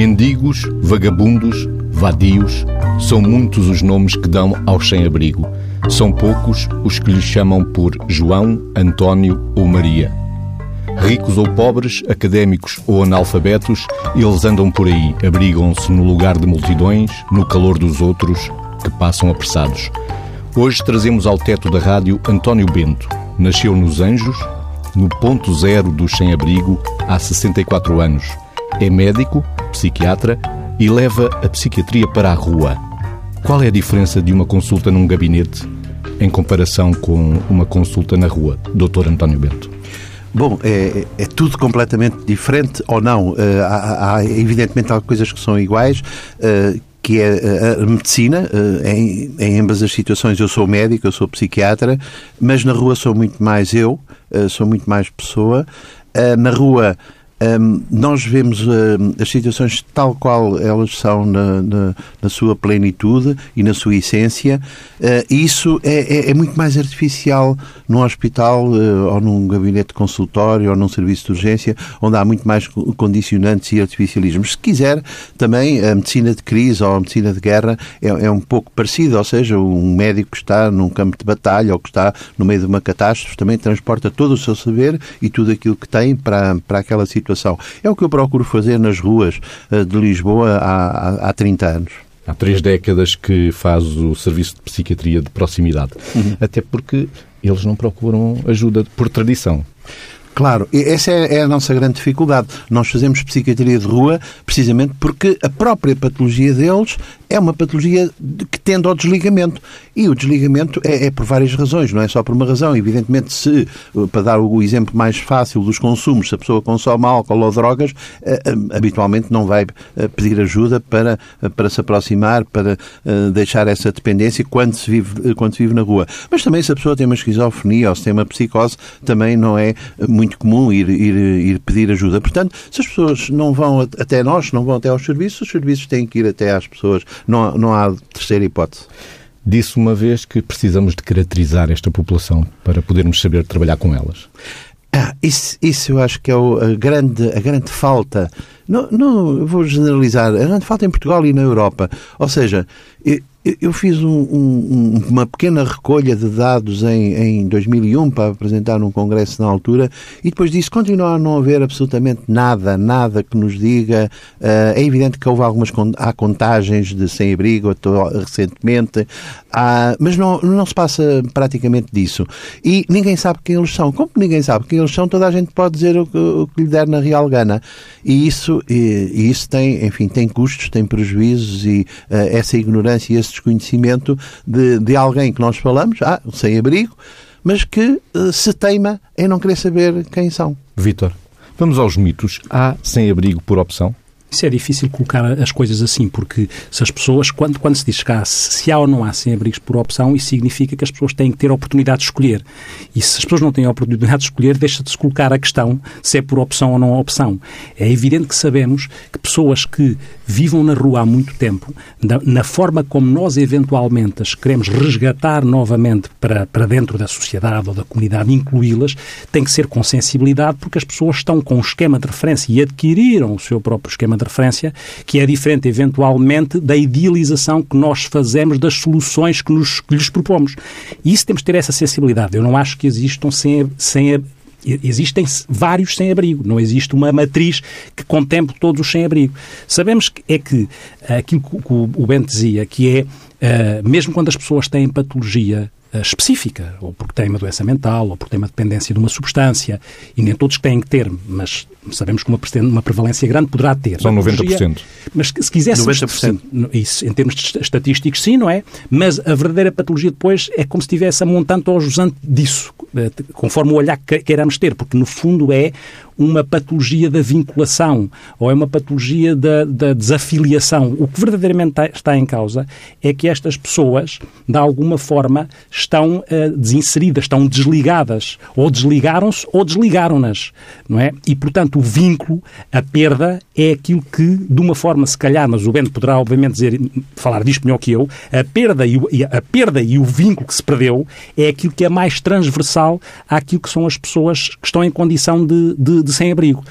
Mendigos, vagabundos, vadios, são muitos os nomes que dão aos sem-abrigo. São poucos os que lhes chamam por João, António ou Maria. Ricos ou pobres, académicos ou analfabetos, eles andam por aí, abrigam-se no lugar de multidões, no calor dos outros, que passam apressados. Hoje trazemos ao teto da rádio António Bento. Nasceu nos Anjos, no ponto zero do sem-abrigo, há 64 anos. É médico, psiquiatra e leva a psiquiatria para a rua. Qual é a diferença de uma consulta num gabinete em comparação com uma consulta na rua, Dr. António Bento? Bom, é, é, tudo completamente diferente ou não? Uh, há, há, evidentemente, há coisas que são iguais, uh, que é a medicina. Em, em ambas as situações, eu sou médico, eu sou psiquiatra, mas na rua sou muito mais eu, sou muito mais pessoa. na rua um, nós vemos as situações tal qual elas são na, na, na sua plenitude e na sua essência. Uh, isso é, é, é, muito mais artificial num hospital uh, ou num gabinete de consultório ou num serviço de urgência, onde há muito mais condicionantes e artificialismos. Se quiser, também a medicina de crise ou a medicina de guerra é, é um pouco parecida, ou seja, um médico que está num campo de batalha ou que está no meio de uma catástrofe também transporta todo o seu saber e tudo aquilo que tem para, para aquela situação situação. É o que eu procuro fazer nas ruas eh, de Lisboa há, há 30 anos. Há três décadas que faz o serviço de psiquiatria de proximidade. Uhum. Até porque eles não procuram ajuda por tradição. Claro, essa é, é a nossa grande dificuldade. Nós fazemos psiquiatria de rua precisamente porque a própria patologia deles é uma patologia que tende ao desligamento. E o desligamento é, é, por várias razões, não é só por uma razão. Evidentemente, se, para dar o exemplo mais fácil dos consumos, se a pessoa consome álcool ou drogas, eh, eh, habitualmente não vai eh, pedir ajuda para, para se aproximar, para deixar essa dependência quando se, vive, quando se vive na rua. Mas também se a pessoa tem uma esquizofrenia ou se tem uma psicose, também não é muito comum ir, ir, ir pedir ajuda. Portanto, se as pessoas não vão até nós, não vão até aos serviços, os serviços têm que ir até às pessoas não, não há terceira hipótese. Disse uma vez que precisamos de caracterizar esta população para podermos saber trabalhar com elas. Ah, isso, isso eu acho que é a grande, a grande falta. Não, não vou generalizar, a grande falta em Portugal e na Europa. Ou seja, eu fiz um, um, uma pequena recolha de dados em, em 2001 para apresentar num congresso na altura e depois disso continua a não haver absolutamente nada, nada que nos diga. Uh, é evidente que houve algumas há contagens de sem-abrigo recentemente, há, mas não, não se passa praticamente disso. E ninguém sabe quem eles são. Como ninguém sabe quem eles são, toda a gente pode dizer o que, o que lhe der na real gana. E isso, e, e isso tem, enfim, tem custos, tem prejuízos e uh, essa ignorância e esse desconhecimento de, de alguém que nós falamos, ah, sem abrigo, mas que uh, se teima em não querer saber quem são. Vítor, vamos aos mitos. Há sem abrigo por opção? Isso é difícil colocar as coisas assim, porque se as pessoas, quando, quando se diz que há, se há ou não há sem-abrigos por opção, isso significa que as pessoas têm que ter a oportunidade de escolher. E se as pessoas não têm a oportunidade de escolher, deixa de se colocar a questão se é por opção ou não opção. É evidente que sabemos que pessoas que vivam na rua há muito tempo, na, na forma como nós eventualmente as queremos resgatar novamente para, para dentro da sociedade ou da comunidade, incluí-las, tem que ser com sensibilidade, porque as pessoas estão com um esquema de referência e adquiriram o seu próprio esquema de referência, que é diferente, eventualmente, da idealização que nós fazemos das soluções que, nos, que lhes propomos. E isso temos de ter essa sensibilidade. Eu não acho que existam sem, sem Existem vários sem-abrigo, não existe uma matriz que contemple todos os sem-abrigo. Sabemos que é que aquilo que o Bento dizia, que é, uh, mesmo quando as pessoas têm patologia específica, ou porque têm uma doença mental, ou porque têm uma dependência de uma substância, e nem todos têm que ter, mas sabemos que uma, uma prevalência grande poderá ter. São 90%. Mas se quiséssemos... 90%. Isso, em termos estatísticos, sim, não é? Mas a verdadeira patologia depois é como se estivesse a montante ou jusante disso, eh, conforme o olhar que queiramos ter, porque no fundo é uma patologia da vinculação ou é uma patologia da, da desafiliação. O que verdadeiramente está em causa é que estas pessoas, de alguma forma, estão uh, desinseridas, estão desligadas, ou desligaram-se ou desligaram-nas, não é? E, portanto, o vínculo, a perda, é aquilo que, de uma forma, se calhar, mas o Bento poderá, obviamente, dizer, falar disto melhor que eu, a perda e o, a perda e o vínculo que se perdeu é aquilo que é mais transversal àquilo que são as pessoas que estão em condição de, de, de sem-abrigo.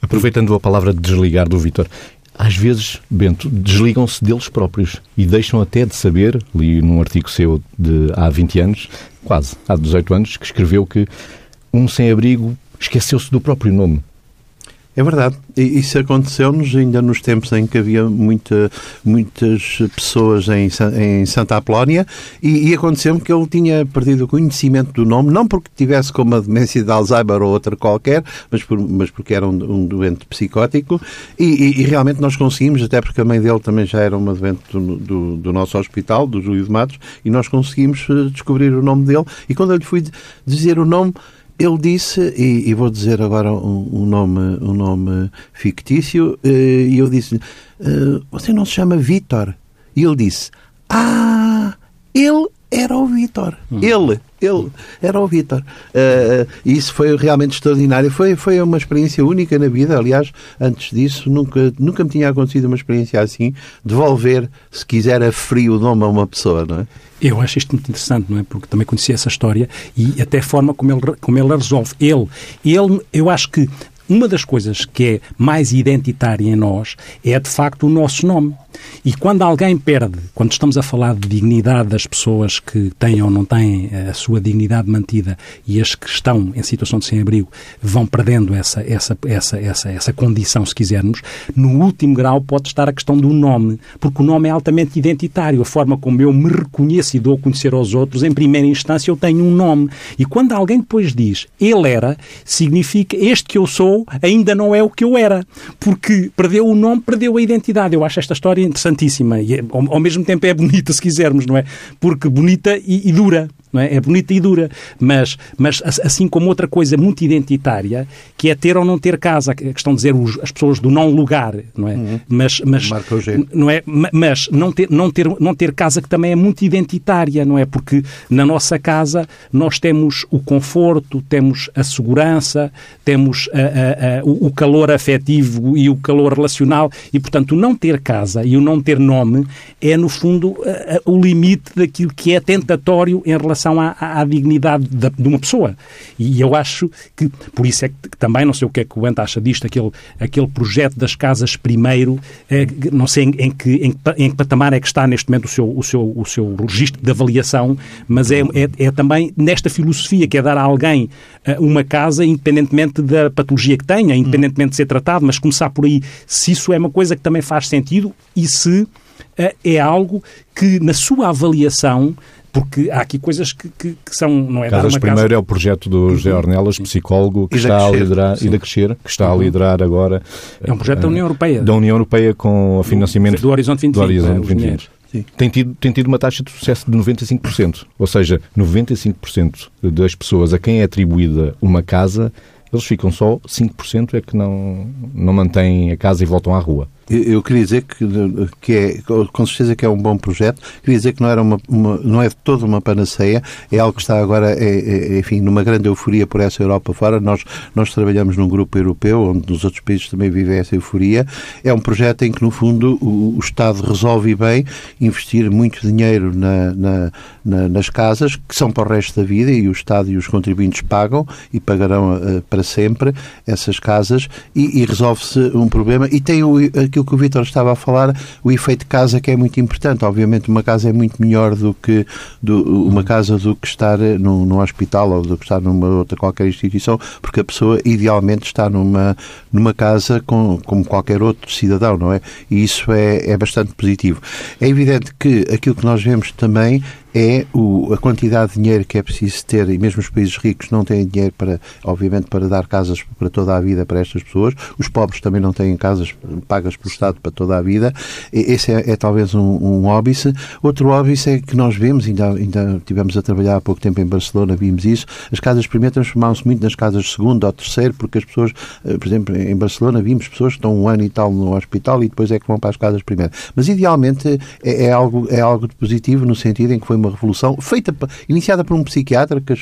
Aproveitando a palavra de desligar do Vítor, às vezes, Bento, desligam-se deles próprios e deixam até de saber, li num artigo seu de há 20 anos, quase, há 18 anos, que escreveu que um sem-abrigo esqueceu-se do próprio nome. É verdade. Isso aconteceu-nos ainda nos tempos em que havia muita, muitas pessoas em, em Santa Apolónia e, e aconteceu-me que ele tinha perdido o conhecimento do nome, não porque tivesse como a demência de Alzheimer ou outra qualquer, mas, por, mas porque era um, um doente psicótico e, e, e, realmente nós conseguimos, até porque a mãe dele também já era uma doente do, do, do nosso hospital, do Júlio de Matos, e nós conseguimos eh, descobrir o nome dele e quando eu lhe fui dizer o nome ele disse, e, e, vou dizer agora um, um, nome, um nome fictício, eh, e eu disse: eh, Você não se chama Vítor? E ele disse: Ah, ele era o Vítor. Hum. Ele, ele era o Vítor. Uh, isso foi realmente extraordinário. Foi, foi uma experiência única na vida. Aliás, antes disso, nunca, nunca me tinha acontecido uma experiência assim. Devolver, se quiser, a frio o nome a uma pessoa, não é? Eu acho isto muito interessante, não é? Porque também conheci essa história e até a forma como ele, como ele a resolve. Ele, ele, eu acho que uma das coisas que é mais identitária em nós é, de facto, o nosso nome. E quando alguém perde, quando estamos a falar de dignidade das pessoas que têm ou não têm a sua dignidade mantida e as que estão em situação de sem-abrigo vão perdendo essa, essa, essa, essa, essa condição, se quisermos, no último grau pode estar a questão do nome, porque o nome é altamente identitário. A forma como eu me reconheço e dou a conhecer aos outros, em primeira instância, eu tenho um nome. E quando alguém depois diz ele era, significa este que eu sou ainda não é o que eu era, porque perdeu o nome, perdeu a identidade. Eu acho esta história interessantíssima e é, ao, ao, mesmo tempo é bonita, se quisermos, não é? Porque bonita e, e dura não é? É bonita e dura, mas, mas assim como outra coisa muito identitária, que é ter ou não ter casa, a questão de dizer os, as pessoas do não lugar, não é? Uhum. Mas, mas, não é? Mas não ter, não, ter, não ter casa que também é muito identitária, não é? Porque na nossa casa nós temos o conforto, temos a segurança, temos a, a, a, o calor afetivo e o calor relacional e, portanto, o não ter casa e o não ter nome é, no fundo, o limite daquilo que é tentatório em relação relação à, à dignidade de, de, uma pessoa. E eu acho que, por isso é que também, não sei o que é que o Bento acha disto, aquele, aquele projeto das casas primeiro, é, não sei em, em, que, em, em, que patamar é que está neste momento o seu, o seu, o seu registro de avaliação, mas é, é, é também nesta filosofia que é dar a alguém uh, uma casa, independentemente da patologia que tenha, independentemente de ser tratado, mas começar por aí, se isso é uma coisa que também faz sentido e se uh, é algo que, na sua avaliação, porque há aqui coisas que, que, que são, não é Casas Primeiro casa... é o projeto do José Ornelas, psicólogo, que está a liderar, e da Crescer, que está a uhum. liderar agora... É um projeto da União Europeia. Da União Europeia com o financiamento... Do Horizonte 2020. Do Horizonte 2020. Tem tido, tem tido uma taxa de sucesso de 95%. Ou seja, 95% das pessoas a quem é atribuída uma casa, eles ficam só 5% é que não, não mantêm a casa e voltam à rua. Eu queria dizer que, que é, com certeza que é um bom projeto, queria dizer que não, era uma, uma não é de toda uma panaceia, é algo que está agora, é, é, enfim, numa grande euforia por essa Europa fora. Nós, nós trabalhamos num grupo europeu, onde nos outros países também vive essa euforia. É um projeto em que, no fundo, o, o Estado resolve bem investir muito dinheiro na, na, na, nas casas, que são para o resto da vida, e o Estado e os contribuintes pagam e pagarão uh, para sempre essas casas, e, e resolve-se um problema. E tem o aquilo que o Vítor estava a falar, o efeito casa que é muito importante. Obviamente uma casa é muito melhor do que do, uma casa do que estar no, no hospital ou do que estar numa outra qualquer instituição, porque a pessoa idealmente está numa, numa casa com, como qualquer outro cidadão, não é? E isso é, é bastante positivo. É evidente que aquilo que nós vemos também é o, a quantidade de dinheiro que é preciso ter, e mesmo os países ricos não têm dinheiro para, obviamente, para dar casas para toda a vida para estas pessoas. Os pobres também não têm casas pagas pelo Estado para toda a vida. Esse é, é talvez um, um óbice. Outro óbice é que nós vemos, ainda, ainda tivemos a trabalhar há pouco tempo em Barcelona, vimos isso, as casas primeiro transformaram-se muito nas casas de segundo ou terceiro, porque as pessoas, eh, por exemplo, em Barcelona vimos pessoas que estão um ano e tal no hospital e depois é que vão para as casas primeiro. Mas idealmente é, é algo, é algo positivo no sentido em que foi uma uma revolução feita, iniciada por um psiquiatra que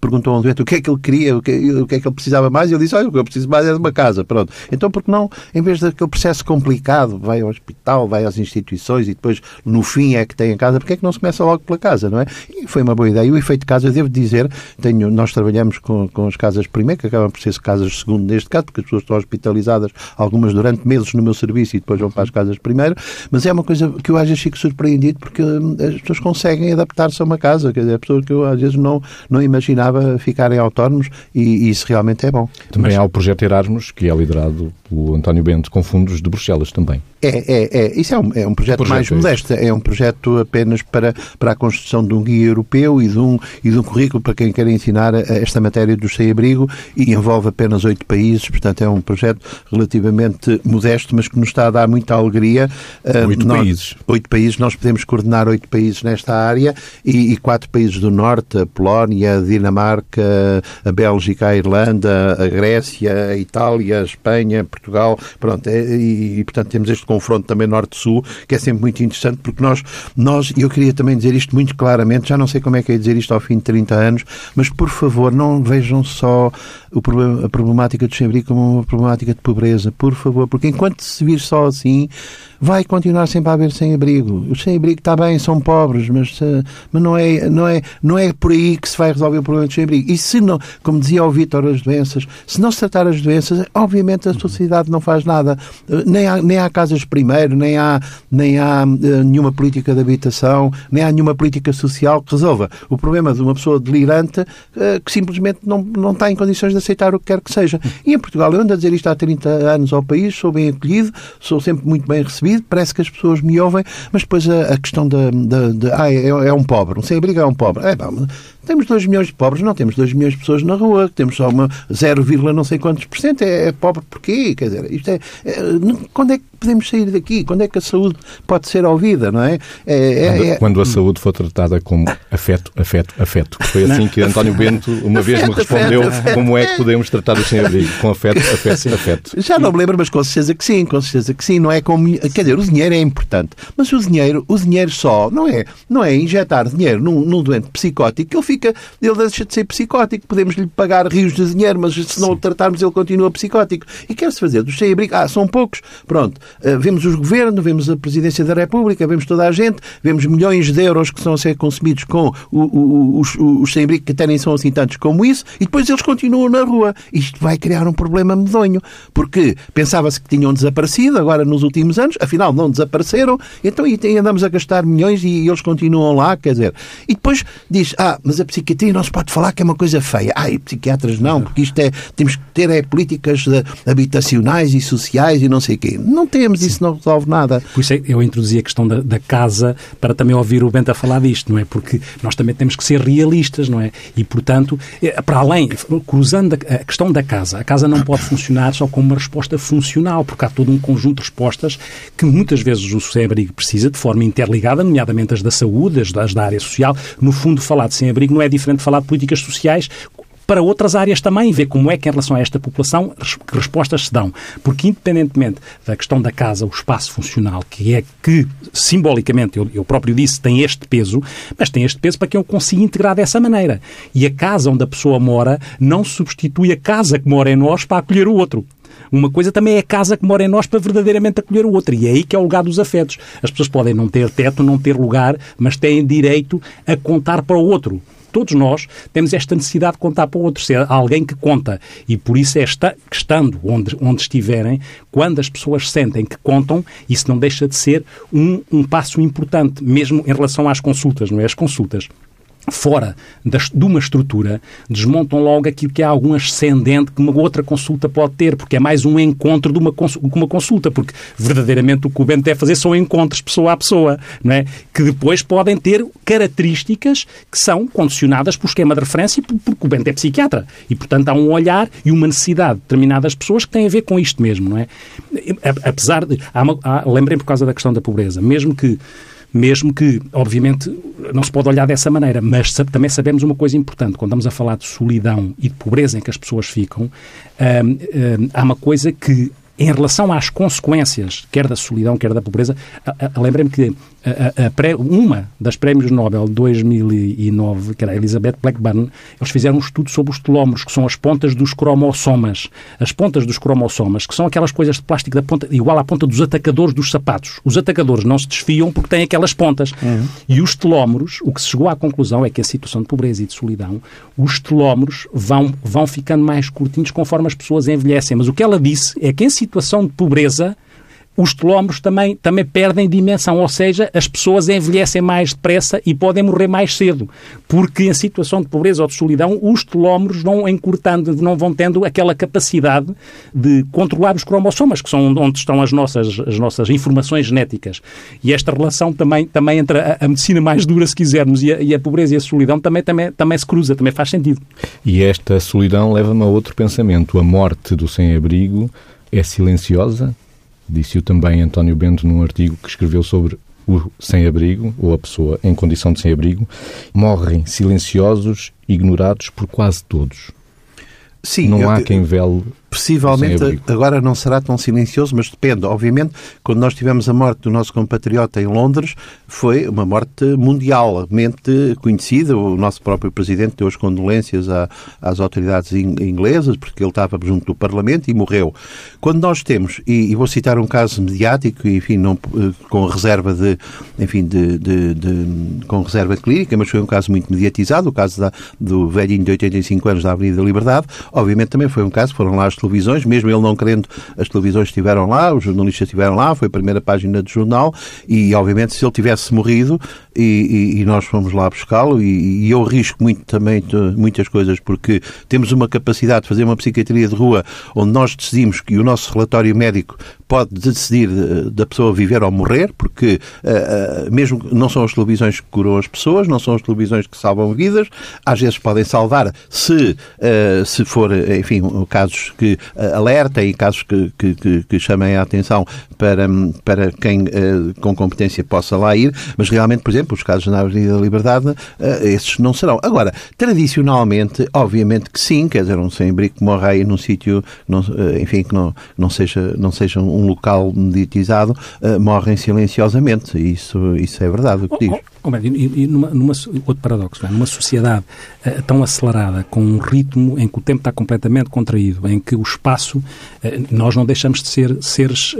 perguntou ao doente o que é que ele queria, o que, o que é que ele precisava mais, e ele disse, olha, o que eu preciso mais é de uma casa, pronto. Então, porque não, em vez daquele processo complicado, vai ao hospital, vai às instituições e depois, no fim, é que tem a casa, porque é que não se começa logo pela casa, não é? E foi uma boa ideia. E o efeito de casa, eu devo dizer, tenho, nós trabalhamos com, com as casas primeiro, que acabam por ser casas segundo neste caso, porque as pessoas estão hospitalizadas, algumas durante meses no meu serviço e depois vão para as casas primeiro, mas é uma coisa que eu às vezes fico surpreendido porque hum, as pessoas conseguem adaptar-se a uma casa, quer dizer, pessoas que eu às vezes não, não imaginava ficarem autónomos e, e isso realmente é bom. Também mas... há o projeto Erasmus, que é liderado pelo António Bento, com fundos de Bruxelas também. É, é, é. Isso é um, é um projeto, projeto mais é modesto. É um projeto apenas para, para a construção de um guia europeu e de um, e de um currículo para quem quer ensinar esta matéria do sem-abrigo e envolve apenas oito países. Portanto, é um projeto relativamente modesto, mas que nos está a dar muita alegria. Ah, oito nós, países. Oito países. Nós podemos coordenar oito países nesta área e, e quatro países do Norte, a Polónia, a Dinamarca, a Bélgica, a Irlanda, a Grécia, a Itália, a Espanha, Portugal. Pronto, é, e, e portanto temos este confronto também norte-sul, que é sempre muito interessante, porque nós, nós, e eu queria também dizer isto muito claramente, já não sei como é que é dizer isto ao fim de 30 anos, mas por favor, não vejam só o problema, a problemática do sem como uma problemática de pobreza, por favor, porque enquanto se vir só assim, vai continuar sempre a haver sem-abrigo. Os sem-abrigo está bem, são pobres, mas, eh, mas não, é, não, é, não é por aí que se vai resolver o problema do sem-abrigo. E se não, como dizia o Vítor, as doenças, se não se tratar as doenças, obviamente a sociedade não faz nada. Eh, nem há, nem há casas primeiro, nem há, nem há uh, nenhuma política de habitação, nem há nenhuma política social que resolva o problema de uma pessoa delirante que simplesmente não, não está em condições de aceitar o que quer que seja. E em Portugal, eu ando a dizer isto há 30 anos ao país, sou bem acolhido, sou sempre muito bem recebido, parece que as pessoas me ouvem, mas depois a, a questão da, de, ah, é, é, um pobre, um sem-abrigo é um pobre. É, bom, temos 2 milhões de pobres, não temos 2 milhões de pessoas na rua, temos só uma 0, não sei quantos por cento. É, é pobre porquê? Quer dizer, isto é, é, quando é que podemos sair daqui? Quando é que a saúde pode ser ouvida, não é? é, é quando, é- quando, a saúde for tratada como afeto, afeto, afeto. Foi assim que António Bento uma afeto, vez me respondeu afeto, como é que podemos tratar o sem-abrigo. Com afeto, afeto, afeto. Já não me lembro, mas com certeza que sim, com certeza que sim. Não é como, quer dizer, o dinheiro é importante, mas o dinheiro, o dinheiro só não é, não é injetar dinheiro num, num doente psicótico, ele fica, ele deixa de ser psicótico. Podemos lhe pagar rios de dinheiro, mas se não o tratarmos, ele continua psicótico. E quer-se fazer dos sem-abrigo, ah, são poucos, pronto. Uh, vemos os governos, vemos a Presidência da República, vemos toda a gente, vemos milhões de euros que estão a ser consumidos com o, o, os, os sem-abrigo que até nem são assim tantos como isso, e depois eles continuam na rua. Isto vai criar um problema medonho, porque pensava-se que tinham desaparecido agora nos últimos anos, afinal não desapareceram, então e andamos a gastar milhões e eles continuam lá, quer dizer. E depois diz, ah, mas a psiquiatria não se pode falar que é uma coisa feia. Ah, e psiquiatras não, porque isto é, temos que ter é, políticas habitacionais e sociais e não sei o quê. Não temos, isso não resolve nada. Por isso é eu introduzi a questão da, da, casa para também ouvir o Bento a falar disto, não é? Porque nós também temos que ser realistas, não é? E, portanto, é, para além, cruzando a, questão da casa, a casa não pode funcionar só como uma resposta funcional, porque há todo um conjunto de respostas que muitas vezes o sem-abrigo precisa de forma interligada, nomeadamente as da saúde, as da área social. No fundo, falar de sem-abrigo não é diferente falar de políticas sociais para outras áreas também, ver como é que, em relação a esta população, que respostas se dão. Porque, independentemente da questão da casa, o espaço funcional, que é que, simbolicamente, eu, eu próprio disse, tem este peso, mas tem este peso para que eu consiga integrar dessa maneira. E a casa onde a pessoa mora não substitui a casa que mora em nós para acolher o outro. Uma coisa também é a casa que mora em nós para verdadeiramente acolher o outro. E é aí que é o lugar dos afetos. As pessoas podem não ter teto, não ter lugar, mas têm direito a contar para o outro todos nós temos esta necessidade de contar para o outro, ser alguém que conta. E por isso é esta, que estando onde, onde estiverem, quando as pessoas sentem que contam, isso não deixa de ser um, um passo importante, mesmo em relação às consultas, não é? As consultas fora das, de uma estrutura, desmontam logo aquilo que é algum ascendente que uma outra consulta pode ter, porque é mais um encontro de uma, uma consulta, porque verdadeiramente o que o Bento deve fazer são encontros pessoa a pessoa, não é? que depois podem ter características que são condicionadas por esquema de referência, porque o Bento é psiquiatra. E, portanto, há um olhar e uma necessidade de determinadas pessoas que têm a ver com isto mesmo, não é? Apesar de... Lembrem por causa da questão da pobreza, mesmo que mesmo que, obviamente, não se pode olhar dessa maneira, mas também sabemos uma coisa importante. Quando estamos a falar de solidão e de pobreza em que as pessoas ficam, hum, hum, há uma coisa que em relação às consequências, quer da solidão, quer da pobreza, lembrem-me que a, a, a, uma das prémios Nobel de 2009, que era a Elizabeth Blackburn, eles fizeram um estudo sobre os telómeros, que são as pontas dos cromossomas. As pontas dos cromossomas, que são aquelas coisas de plástico da ponta, igual à ponta dos atacadores dos sapatos. Os atacadores não se desfiam porque têm aquelas pontas. Uhum. E os telómeros, o que se chegou à conclusão é que a situação de pobreza e de solidão, os telómeros vão, vão ficando mais curtinhos conforme as pessoas envelhecem. Mas o que ela disse é que em situação de pobreza os telómeros também, também perdem dimensão, ou seja, as pessoas envelhecem mais depressa e podem morrer mais cedo, porque em situação de pobreza ou de solidão, os telómeros vão encurtando, não vão tendo aquela capacidade de controlar os cromossomas, que são onde estão as nossas, as nossas informações genéticas. E esta relação também, também entre a, a medicina mais dura, se quisermos, e a, e a, pobreza e a solidão também, também, também se cruza, também faz sentido. E esta solidão leva-me a outro pensamento. A morte do sem-abrigo é silenciosa? Disse-o também António Bento num artigo que escreveu sobre o sem-abrigo, ou a pessoa em condição de sem-abrigo, morrem silenciosos, ignorados por quase todos. Sim, não há quem vele Possivelmente agora não será tão silencioso, mas depende. Obviamente, quando nós tivemos a morte do nosso compatriota em Londres, foi uma morte mundialmente conhecida. O nosso próprio presidente deu as condolências às autoridades inglesas, porque ele estava junto do Parlamento e morreu. Quando nós temos, e, e vou citar um caso mediático, enfim, não, com reserva de, enfim, de, de, de, com reserva clínica, mas foi um caso muito mediatizado, o caso da, do velhinho de 85 anos da Avenida da Liberdade. Obviamente também foi um caso, foram lá as televisões, mesmo ele não querendo, as televisões estiveram lá, os jornalistas estiveram lá, foi a primeira página do jornal e, obviamente, se ele tivesse morrido e, e, e nós fomos lá buscá-lo e, e, eu risco muito também muitas coisas porque temos uma capacidade de fazer uma psiquiatria de rua onde nós decidimos que o nosso relatório médico pode decidir eh, da pessoa viver ou morrer, porque uh, uh, mesmo não são as televisões que curam as pessoas, não são as televisões que salvam vidas, às vezes podem salvar se, uh, se for, enfim, casos que alertem e casos que, que, que, chamem a atenção para, para quem com competência possa lá ir, mas realmente, por exemplo, os casos na Avenida da Liberdade, esses não serão. Agora, tradicionalmente, obviamente que sim, quer dizer, um sem-abrigo que morre aí num sítio, enfim, que não, não seja, não seja um local mediatizado, morrem silenciosamente. Isso, isso é verdade o que diz. Oh, oh, e, e numa, numa, outro paradoxo, é? numa sociedade uh, tão acelerada, com um ritmo em que o tempo está completamente contraído, em que o espaço, uh, nós não deixamos de ser seres,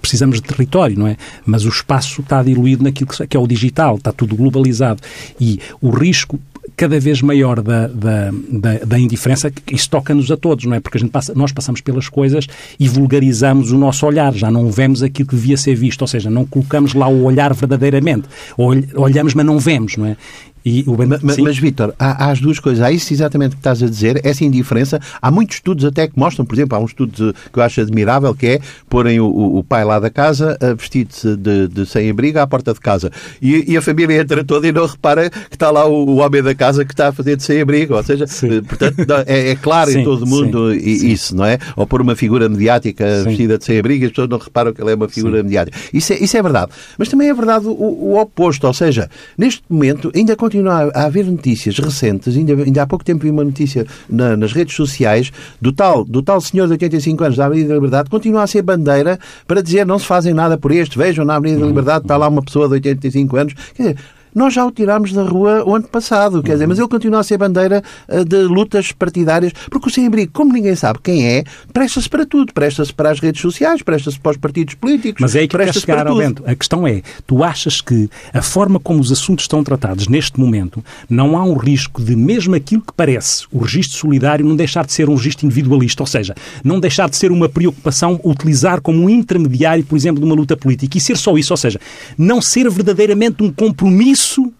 precisamos de território, não é? Mas o espaço está diluído naquilo que é o digital, está tudo globalizado. E o risco cada vez maior da, da, da, da indiferença, isso toca-nos a todos, não é? Porque a gente passa, nós passamos pelas coisas e vulgarizamos o nosso olhar, já não vemos aquilo que devia ser visto, ou seja, não colocamos lá o olhar verdadeiramente. Olhamos, mas não vemos, não é? E o mas, mas Vítor, há, há, as duas coisas. Há isso exatamente que estás a dizer, essa indiferença. Há muitos estudos até que mostram, por exemplo, há um estudo que eu acho admirável, que é porem o, o pai lá da casa vestido de, de sem-abrigo à porta de casa. E, e, a família entra toda e não repara que está lá o, o homem da casa que está a fazer de sem-abrigo. Ou seja, sim. Eh, portanto, é, é claro sim, em todo o mundo sim, isso, não é? Ou por uma figura mediática vestida de sem-abrigo, as pessoas não reparam que ele é uma figura mediática. Isso é, isso é verdade. Mas também é verdade o, o oposto. Ou seja, neste momento ainda continua a haver notícias recentes, ainda, ainda há pouco tempo vi uma notícia na, nas redes sociais do tal, do tal senhor de 85 anos da Avenida da Liberdade, continua a ser bandeira para dizer não se fazem nada por este, vejam na Avenida da Liberdade está lá uma pessoa de 85 anos. Quer dizer, nós já o tirámos da rua o ano passado, quer dizer, mas ele continua a ser bandeira eh, de lutas partidárias, porque o sem-abrigo, como ninguém sabe quem é, presta-se para tudo, presta-se para as redes sociais, presta-se para os partidos políticos, mas é aí que presta-se para tudo. Bento. A questão é, tu achas que a forma como os assuntos estão tratados neste momento, não há um risco de, mesmo aquilo que parece o registro solidário, não deixar de ser um registro individualista, ou seja, não deixar de ser uma preocupação utilizar como um intermediário, por exemplo, de uma luta política, e ser só isso, ou seja, não ser verdadeiramente um compromisso isso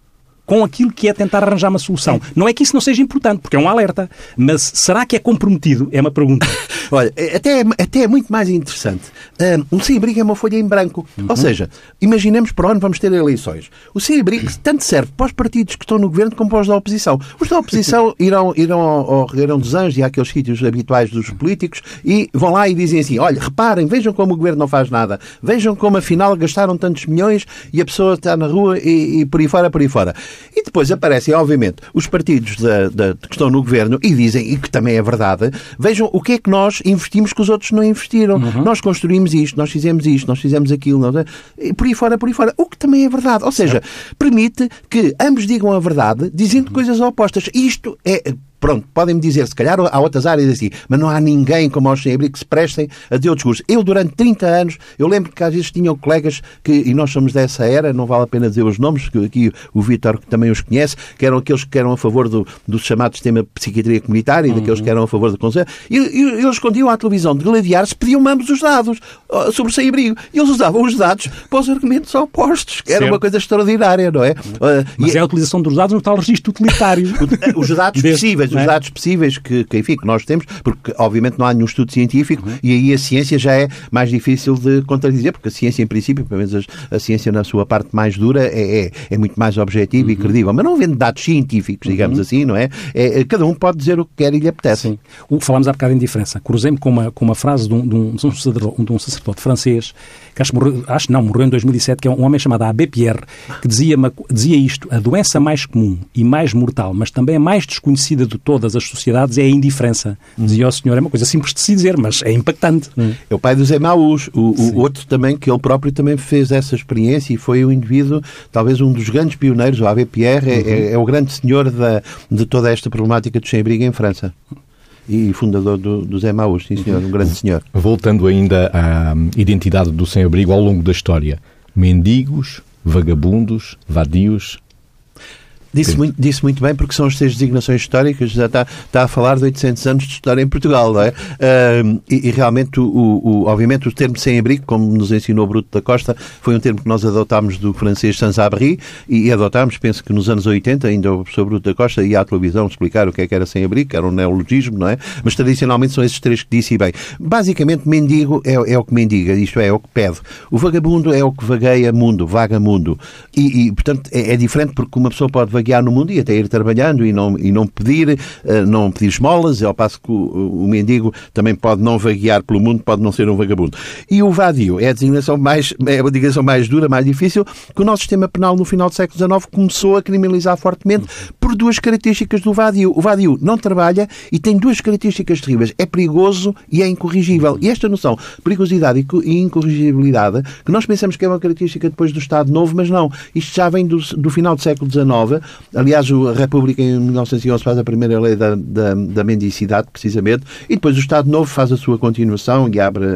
com aquilo que é tentar arranjar uma solução. Não é que isso não seja importante, porque é um alerta, mas será que é comprometido? É uma pergunta. Olha, é, até, é, até é muito mais interessante. Um sem-abrigo é uma folha em branco. Uhum. Ou seja, imaginemos para onde vamos ter eleições. O sem-abrigo tanto serve para os partidos que estão no governo como para os da oposição. Os da oposição irão, irão ao Regueirão dos Anjos e àqueles sítios habituais dos políticos e vão lá e dizem assim, olha, reparem, vejam como o governo não faz nada. Vejam como afinal gastaram tantos milhões e a pessoa está na rua e, e por aí fora, por aí fora. E depois aparecem, obviamente, os partidos da, da, que estão no governo e dizem, e que também é verdade, vejam o que é que nós investimos que os outros não investiram. Uhum. Nós construímos isto, nós fizemos isto, nós fizemos aquilo, nós... e por aí fora, por aí fora. O que também é verdade. Ou seja, permite que ambos digam a verdade dizendo uhum. coisas opostas. Isto é Pronto, podem-me dizer, se calhar há outras áreas assim, mas não há ninguém como os sem-abrigo que se prestem a dizer o discurso. Eu, durante 30 anos, eu lembro que às vezes tinham colegas que, e nós somos dessa era, não vale a pena dizer os nomes, que aqui o Vítor também os conhece, que eram aqueles que eram a favor do, do chamado sistema de psiquiatria comunitária e uhum. daqueles que eram a favor do Conselho. E, e, eles escondiam à televisão de gladiar-se, pediam ambos os dados sobre o sem-abrigo. E eles usavam os dados para os argumentos opostos, que era certo. uma coisa extraordinária, não é? Mas e, é a utilização dos dados no tal registro utilitário. os dados possíveis os é? dados possíveis que, que, enfim, que nós temos, porque obviamente não há nenhum estudo científico uhum. e aí a ciência já é mais difícil de contradizer, porque a ciência, em princípio, pelo menos a, a ciência na sua parte mais dura, é, é, é muito mais objetiva uhum. e credível. Mas não havendo dados científicos, digamos uhum. assim, não é? é? Cada um pode dizer o que quer e lhe apetece. Sim. Falámos há bocado em diferença. Cruzei-me com uma, com uma frase de um, de um, de um sacerdote francês que acho, morreu, acho não, morreu em 2007, que é um homem chamado Abbé Pierre, que dizia, dizia isto, a doença mais comum e mais mortal, mas também a mais desconhecida de todas as sociedades é a indiferença. Hum. Dizia o senhor, é uma coisa simples de se dizer, mas é impactante. Hum. É o pai dos Emaús, o, o outro também, que ele próprio também fez essa experiência e foi o indivíduo, talvez um dos grandes pioneiros, o Abbé Pierre, é, uhum. é, é, o grande senhor da, de toda esta problemática do sem-abrigo em França e fundador do, do Zé Maús, sim senhor, um grande senhor. Voltando ainda à identidade do sem-abrigo ao longo da história, mendigos, vagabundos, vadios, Disse muito, disse muito bem, porque são as seis designações históricas, já está, está a falar de 800 anos de história em Portugal, não é? Uh, e, e, realmente, o, o, obviamente, o termo sem-abrigo, como nos ensinou Bruto da Costa, foi um termo que nós adotámos do francês sans-abri e adotámos, penso que nos anos 80, ainda o professor Bruto da Costa ia à televisão explicar o que é que era sem-abrigo, que era um neologismo, não é? Mas tradicionalmente são esses três que disse bem. Basicamente, mendigo é, é o que mendiga, isto é, é o que pede. O vagabundo é o que vagueia mundo, vaga mundo. E, e portanto, é, é diferente porque uma pessoa pode vaguear no mundo e até ir trabalhando e não, e não pedir, uh, não pedir esmolas, ao passo que o, o, mendigo também pode não vaguear pelo mundo, pode não ser um vagabundo. E o vadio é a designação mais, é a designação mais dura, mais difícil, que o nosso sistema penal no final do século XIX começou a criminalizar fortemente por duas características do vadio. O vadio não trabalha e tem duas características terríveis. É perigoso e é incorrigível. E esta noção, perigosidade e incorrigibilidade, que nós pensamos que é uma característica depois do Estado Novo, mas não. Isto já vem do, do final do século XIX, Aliás, a República em 1911 faz a primeira lei da, da, da mendicidade, precisamente, e depois o Estado Novo faz a sua continuação e abre,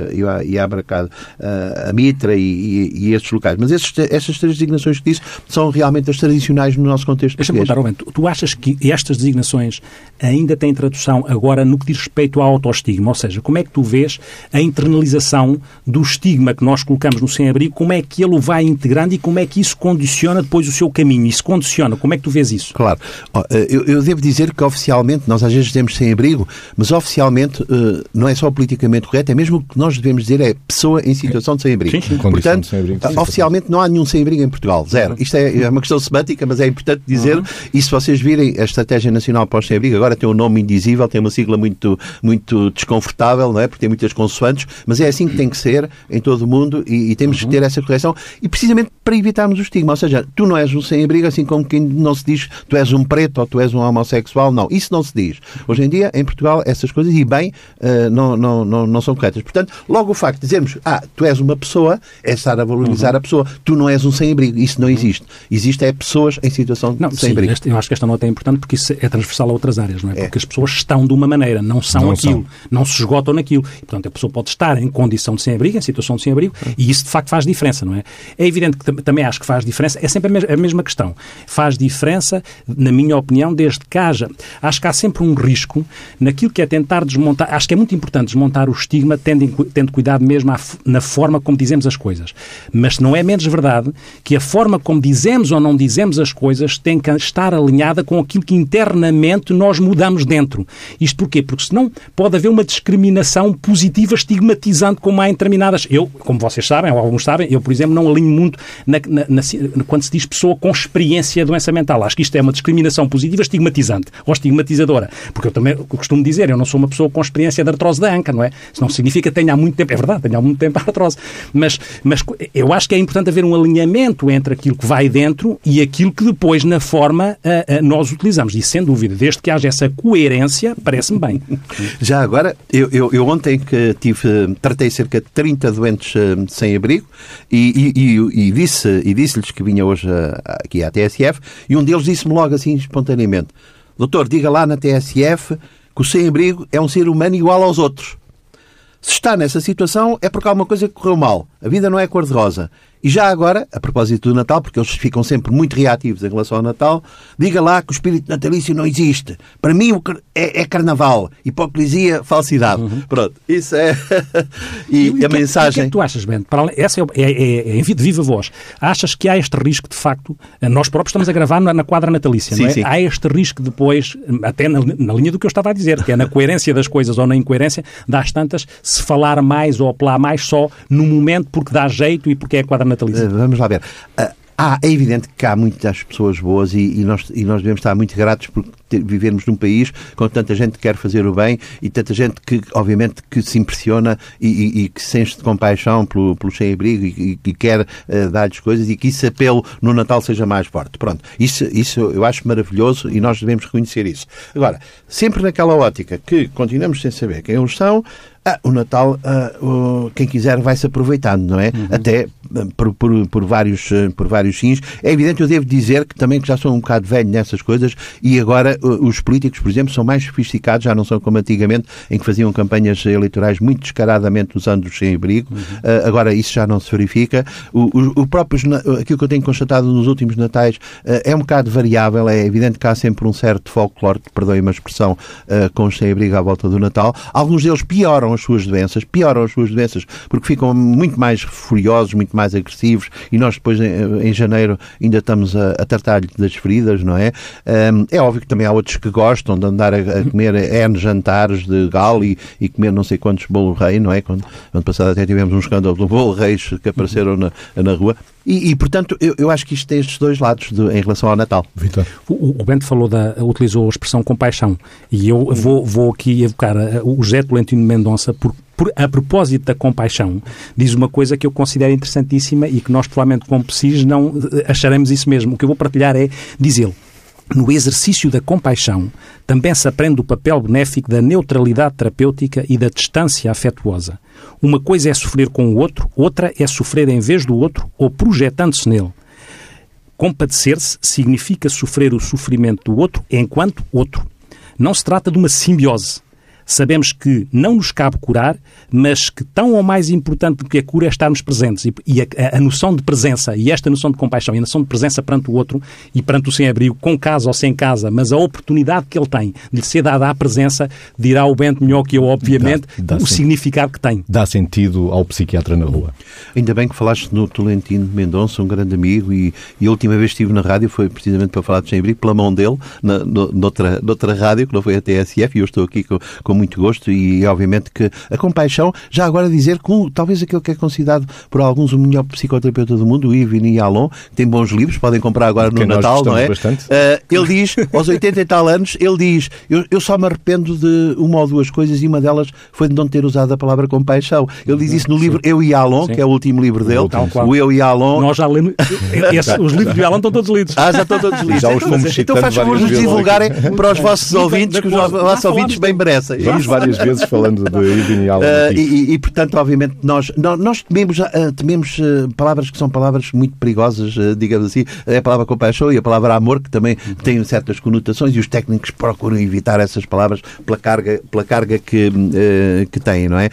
e abre cá, a, a Mitra e, e, e, estes locais. Mas estes, estas três designações que disse são realmente as tradicionais no nosso contexto Deixa-me perguntar, tu, tu achas que estas designações ainda têm tradução agora no que diz respeito ao autoestigma? Ou seja, como é que tu vês a internalização do estigma que nós colocamos no sem-abrigo, como é que ele o vai integrando e como é que isso condiciona depois o seu caminho? Isso condiciona, como é que tu vês isso. Claro. Eh, eu, eu devo dizer que oficialmente, nós às vezes dizemos sem abrigo, mas oficialmente uh, não é só politicamente correto, é mesmo o que nós devemos dizer é pessoa em situação de sem-abrigo. Sim, sim. Portanto, sem -abrigo. oficialmente não há nenhum sem-abrigo em Portugal. Zero. Uhum. Isto é, é, uma questão semântica, mas é importante dizer. Uhum. E se vocês virem a Estratégia Nacional para o Sem-Abrigo, agora tem um nome indizível, tem uma sigla muito, muito desconfortável, não é? Porque tem muitas consoantes, mas é assim que tem que ser em todo o mundo e, e temos uhum. que ter essa correção. E precisamente para evitarmos o estigma. Ou seja, tu não és um sem-abrigo, assim como quem não se diz tu és um preto ou tu és um homossexual. Não, isso não se diz. Hoje em dia, em Portugal, essas coisas, e bem, uh, não, não, não, não são corretas. Portanto, logo o facto de dizermos, ah, tu és uma pessoa, é estar a valorizar uhum. a pessoa. Tu não és um sem-abrigo. Isso não existe. Existe é pessoas em situação de sem-abrigo. Eu acho que esta nota é importante porque isso é transversal a outras áreas, não é? é. Porque as pessoas estão de uma maneira, não são não aquilo, são. não se esgotam naquilo. Portanto, a pessoa pode estar em condição de sem-abrigo, em situação de sem-abrigo, uhum. e isso de facto faz diferença, não é? É evidente que também acho que faz diferença, é sempre a mesma questão. Faz diferença, na minha opinião, desde que haja. Acho que há sempre um risco naquilo que é tentar desmontar. Acho que é muito importante desmontar o estigma, tendo, tendo cuidado mesmo na forma como dizemos as coisas. Mas não é menos verdade que a forma como dizemos ou não dizemos as coisas tem que estar alinhada com aquilo que internamente nós mudamos dentro. Isto porquê? Porque senão pode haver uma discriminação positiva estigmatizante como há em determinadas... Eu, como vocês sabem, ou alguns sabem, eu, por exemplo, não alinho muito na, na, na, quando se diz pessoa com experiência de doença mental. Acho que isto é uma discriminação positiva estigmatizante ou estigmatizadora. Porque eu também costumo dizer, eu não sou uma pessoa com experiência de artrose da anca, não é? Isso não significa que tenha há muito tempo. É verdade, tenha há muito tempo a artrose. Mas, mas eu acho que é importante haver um alinhamento entre aquilo que vai dentro e aquilo que depois, na forma, a, a, nós utilizamos. E, sem dúvida, desde que haja essa coerência, parece-me bem. Já agora, eu, eu, eu, ontem que tive, tratei cerca de 30 doentes uh, sem abrigo e, e, e, e disse, disse-lhes que vinha hoje uh, aqui à TSF e um deles disse-me logo assim, espontaneamente, doutor, diga lá na TSF que o sem-abrigo é um ser humano igual aos outros. Se está nessa situação é porque alguma coisa correu mal. A vida não é cor-de-rosa. E já agora, a propósito do Natal, porque eles ficam sempre muito reativos em relação ao Natal, diga lá que o espírito natalício não existe. Para mim é, é carnaval. Hipocrisia, falsidade. Uhum. Pronto, isso é. e, e, a que, mensagem. O que é que tu achas, Bento? Essa é, é, é, é em viva voz. Achas que há este risco, de facto, nós próprios estamos a gravar na, na quadra natalícia, sim, não é? Sim. Há este risco depois, até na, na, linha do que eu estava a dizer, que é na coerência das coisas ou na incoerência, das tantas, se falar mais ou apelar mais só no momento porque dá jeito e porque é a quadra Eh, vamos lá ver. Ah, é evidente que há muitas pessoas boas e, e, nós, e nós devemos estar muito gratos por ter, vivermos num país com tanta gente que quer fazer o bem e tanta gente que, obviamente, que se impressiona e, e, e que se enche de compaixão pelo, pelo sem-abrigo e, que quer uh, dar-lhes coisas e que esse apelo no Natal seja mais forte. Pronto, isso, isso eu acho maravilhoso e nós devemos reconhecer isso. Agora, sempre naquela ótica que continuamos sem saber quem eles são, ah, o Natal, ah, quem quiser vai-se aproveitando, não é? Uhum. Até ah, por, por, por, vários, ah, por vários fins. É evidente, eu devo dizer que também que já sou um bocado velho nessas coisas e agora os políticos, por exemplo, são mais sofisticados, já não são como antigamente, em que faziam campanhas eleitorais muito descaradamente usando os sem-abrigo. Uhum. Uh, agora isso já não se verifica. O, o, o próprio, aquilo que eu tenho constatado nos últimos Natais é um bocado variável. É evidente que há sempre um certo folclore, perdoem-me a expressão, com os sem-abrigo à volta do Natal. Alguns deles pioram as suas doenças, pioram as suas doenças porque ficam muito mais furiosos, muito mais agressivos e nós depois em, em janeiro ainda estamos a, a tratar-lhe das feridas, não é? Um, é óbvio que também há outros que gostam de andar a, a comer N jantares de galo e, e, comer não sei quantos bolo rei, não é? Quando, ano passado até tivemos um escândalo do bolo reis que apareceram na, na rua. E, e, portanto, eu, eu, acho que isto tem estes dois lados de, em relação ao Natal. Vitor. O, o Bento falou da, utilizou a expressão compaixão e eu vou, vou aqui evocar o José Tolentino Mendonça por, por, a propósito da compaixão, diz uma coisa que eu considero interessantíssima e que nós, provavelmente, como PSIS, não eh, acharemos isso mesmo. O que eu vou partilhar é, diz ele, no exercício da compaixão, também se aprende o papel benéfico da neutralidade terapêutica e da distância afetuosa. Uma coisa é sofrer com o outro, outra é sofrer em vez do outro ou projetando-se nele. Compadecer-se significa sofrer o sofrimento do outro enquanto outro. Não se trata de uma simbiose. Sabemos que não nos cabe curar, mas que tão ou mais importante do que a cura é estarmos presentes. E, a, a, noção de presença, e esta noção de compaixão, e a noção de presença perante o outro e perante o sem-abrigo, com casa ou sem casa, mas a oportunidade que ele tem de lhe ser dada à presença, dirá o Bento melhor que eu, obviamente, dá, dá o significado que tem. Dá sentido ao psiquiatra na rua. Ainda bem que falaste no Tolentino Mendonça, um grande amigo, e, e a última vez que estive na rádio foi precisamente para falar de sem-abrigo, pela mão dele, na, no, noutra, noutra rádio, que não foi a TSF, e eu estou aqui com, com com muito gosto e, obviamente, que a compaixão, já agora dizer que talvez aquele que é considerado por alguns o melhor psicoterapeuta do mundo, o Ivini Alon, tem bons livros, podem comprar agora no Natal, não é? Uh, ele diz, aos 80 e tal anos, ele diz: eu, eu só me arrependo de uma ou duas coisas e uma delas foi de não ter usado a palavra compaixão. Ele diz isso no livro Sim. Eu e Alon, Sim. que é o último livro dele. O Eu e Alon. Nós já lemos. Esse, os livros de Alon estão todos lidos. Ah, já estão todos lidos. Já os fomos então faz favor de divulgarem para os vossos ouvintes, que os vossos ouvintes bem merecem. Vamos várias vezes falando de Ibn uh, e, e, portanto, obviamente, nós, nós, nós tememos, uh, tememos uh, palavras que são palavras muito perigosas, uh, digamos assim. É a palavra compaixão e a palavra amor, que também têm certas conotações, e os técnicos procuram evitar essas palavras pela carga, pela carga que, que têm, não é?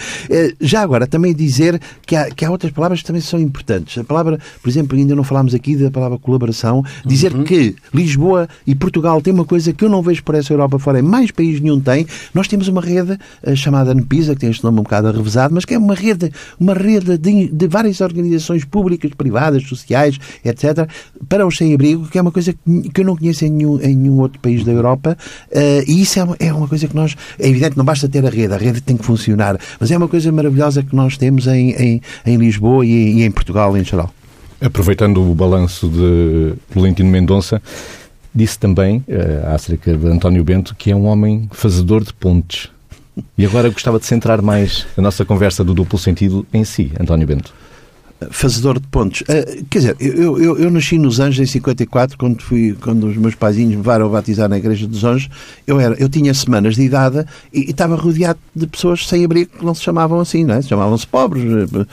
Já agora, também dizer que há, que há outras palavras que também são importantes. A palavra, por exemplo, ainda não falámos aqui da palavra colaboração, dizer uhum. que Lisboa e Portugal têm uma coisa que eu não vejo por essa Europa fora, mais país nenhum tem. Nós temos uma uma rede uh, chamada NPISA, que tem este nome um bocado arrevesado, mas que é uma rede, uma rede de, de várias organizações públicas, privadas, sociais, etc., para os sem-abrigo, que é uma coisa que eu não conheço em nenhum, em nenhum outro país da Europa, uh, e isso é uma, é uma coisa que nós, é evidente, não basta ter a rede, a rede tem que funcionar, mas é uma coisa maravilhosa que nós temos em, em, em Lisboa e, e em Portugal em geral. Aproveitando o balanço de Valentino Mendonça, disse também, uh, acerca de António Bento, que é um homem fazedor de pontes. E agora gostava de centrar mais a nossa conversa do duplo sentido em si, António Bento fazedor de pontos. Uh, quer dizer, eu, eu, eu, nasci nos Anjos em 54, quando, fui, quando os meus paizinhos me levaram a batizar na Igreja dos Anjos. Eu, era, eu tinha semanas de idade e, e estava rodeado de pessoas sem abrigo que não se chamavam assim, não é? Chamavam-se pobres, uh,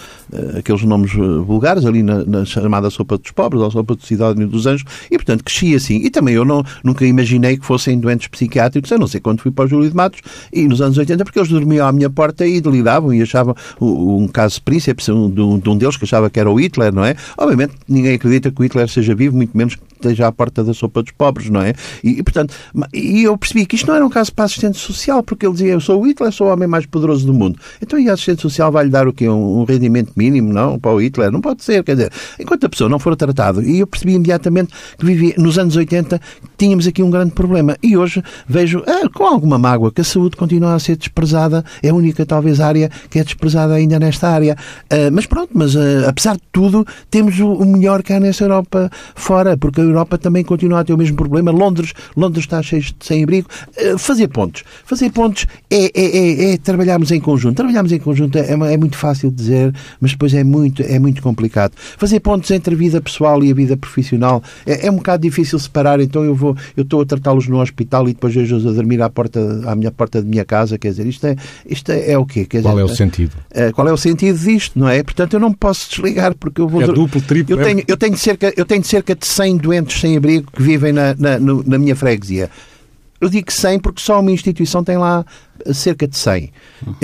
aqueles nomes vulgares ali na, na, chamada sopa dos pobres ou sopa do cidadão dos Anjos. E, portanto, cresci assim. E também eu não, nunca imaginei que fossem doentes psiquiátricos, a não ser quando fui para o Júlio de Matos e nos anos 80, porque eles dormiam à minha porta e delidavam e achavam um, um caso príncipe de um, de um deles que achava que era o Hitler, não é? Obviamente ninguém acredita que o Hitler seja vivo, muito menos que esteja à porta da sopa dos pobres, não é? E, e, portanto, e eu percebi que isto não era um caso para assistente social, porque ele dizia, eu sou o Hitler, sou o homem mais poderoso do mundo. Então e a assistente social vai-lhe dar o quê? Um, um, rendimento mínimo, não? Para o Hitler? Não pode ser, quer dizer, enquanto a pessoa não for tratada, e eu percebi imediatamente que vivia, nos anos 80, tínhamos aqui um grande problema. E hoje vejo, ah, com alguma mágoa, que a saúde continua a ser desprezada, é a única, talvez, área que é desprezada ainda nesta área. Uh, mas pronto, mas uh, apesar de tudo, temos o, melhor cá nessa Europa fora, porque a Europa também continua a ter o mesmo problema. Londres, Londres está cheio de sem-abrigo. Uh, fazer pontos. Fazer pontos é, é, é, é, trabalharmos em conjunto. Trabalharmos em conjunto é, é muito fácil dizer, mas depois é muito, é muito complicado. Fazer pontos entre a vida pessoal e a vida profissional é, é um bocado difícil separar, então eu vou, eu estou a tratá-los no hospital e depois vejo-os a dormir à porta, à minha porta de minha casa, quer dizer, isto é, isto é, é o quê? Quer qual dizer, é o sentido? É, qual é o sentido disto, não é? Portanto, eu não posso desligar porque eu vou... É duplo, triplo... Eu tenho, eu tenho, cerca, eu tenho cerca de 100 doentes sem abrigo que vivem na, na, na minha freguesia. Eu digo 100 porque só uma instituição tem lá cerca de 100. Uhum. Uh,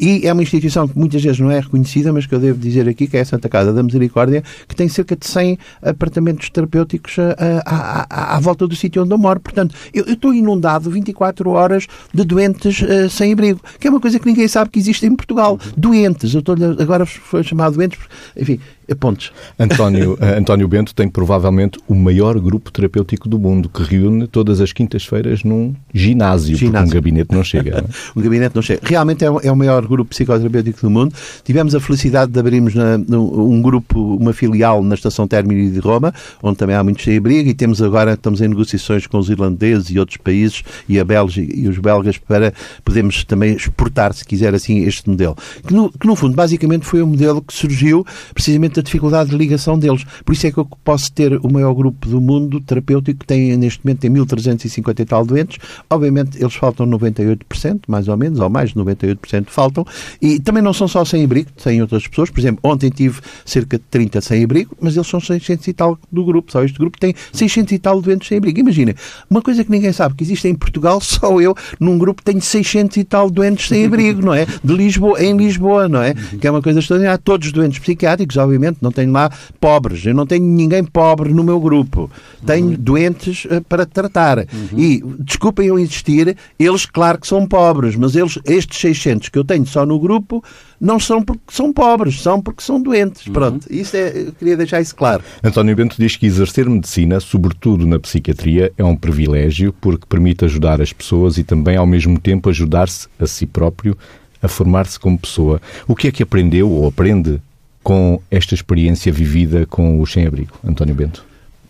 e é uma instituição que muitas vezes não é reconhecida, mas que eu devo dizer aqui, que é a Santa Casa da Misericórdia, que tem cerca de 100 apartamentos terapêuticos à, à, à, à volta do sítio onde eu moro. Portanto, eu, eu, estou inundado 24 horas de doentes uh, sem abrigo, que é uma coisa que ninguém sabe que existe em Portugal. Uhum. Doentes. Eu estou agora foi chamado doentes, enfim, pontos. António, eh, António Bento tem provavelmente o maior grupo terapêutico do mundo, que reúne todas as quintas-feiras num ginásio, ginásio. porque um gabinete não chega. Não é? Gabinete não chega. Realmente é, é, o maior grupo psicoterapêutico do mundo. Tivemos a felicidade de abrirmos na, um grupo, uma filial na Estação Término de Roma, onde também há muitos sem-abrigo, e temos agora, estamos em negociações com os irlandeses e outros países, e a Bélgica e os belgas, para podermos também exportar, se quiser assim, este modelo. Que no, que no fundo, basicamente, foi um modelo que surgiu precisamente da dificuldade de ligação deles. Por isso é que eu posso ter o maior grupo do mundo terapêutico, que tem neste momento tem 1.350 e tal doentes. Obviamente, eles faltam 98%, mais ou menos, ou mais de 98% faltam. E também não são só sem abrigo, têm outras pessoas. Por exemplo, ontem tive cerca de 30 sem abrigo, mas eles são 600 e tal do grupo. Só este grupo tem 600 e tal doentes sem abrigo. Imagina, uma coisa que ninguém sabe, que existe em Portugal, só eu, num grupo, tenho 600 e tal doentes sem abrigo, não é? De Lisboa, em Lisboa, não é? Que é uma coisa extraordinária. Todos doentes psiquiátricos, obviamente, não tenho lá pobres. Eu não tenho ninguém pobre no meu grupo. Tenho uhum. doentes uh, para tratar. Uhum. E, desculpem eu insistir, eles, claro que são pobres, mas eles, estes 600 que eu tenho só no grupo, não são porque são pobres, são porque são doentes. Uhum. Pronto, isso é, eu queria deixar isso claro. António Bento diz que exercer medicina, sobretudo na psiquiatria, é um privilégio porque permite ajudar as pessoas e também, ao mesmo tempo, ajudar-se a si próprio a formar-se como pessoa. O que é que aprendeu ou aprende com esta experiência vivida com o sem-abrigo, António Bento?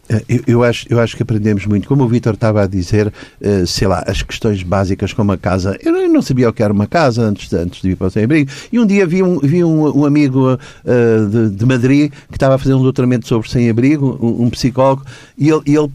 Eh, eu, eu, acho, eu acho que aprendemos muito. Como o Vitor estava a dizer, uh, sei lá, as questões básicas como a casa. Eu não sabia o que era uma casa antes de, antes de vir para o sem-abrigo. E um dia vi um, vi um, um amigo uh, de, de, Madrid que estava a fazer um doutoramento sobre sem-abrigo, um, um, psicólogo, e ele, ele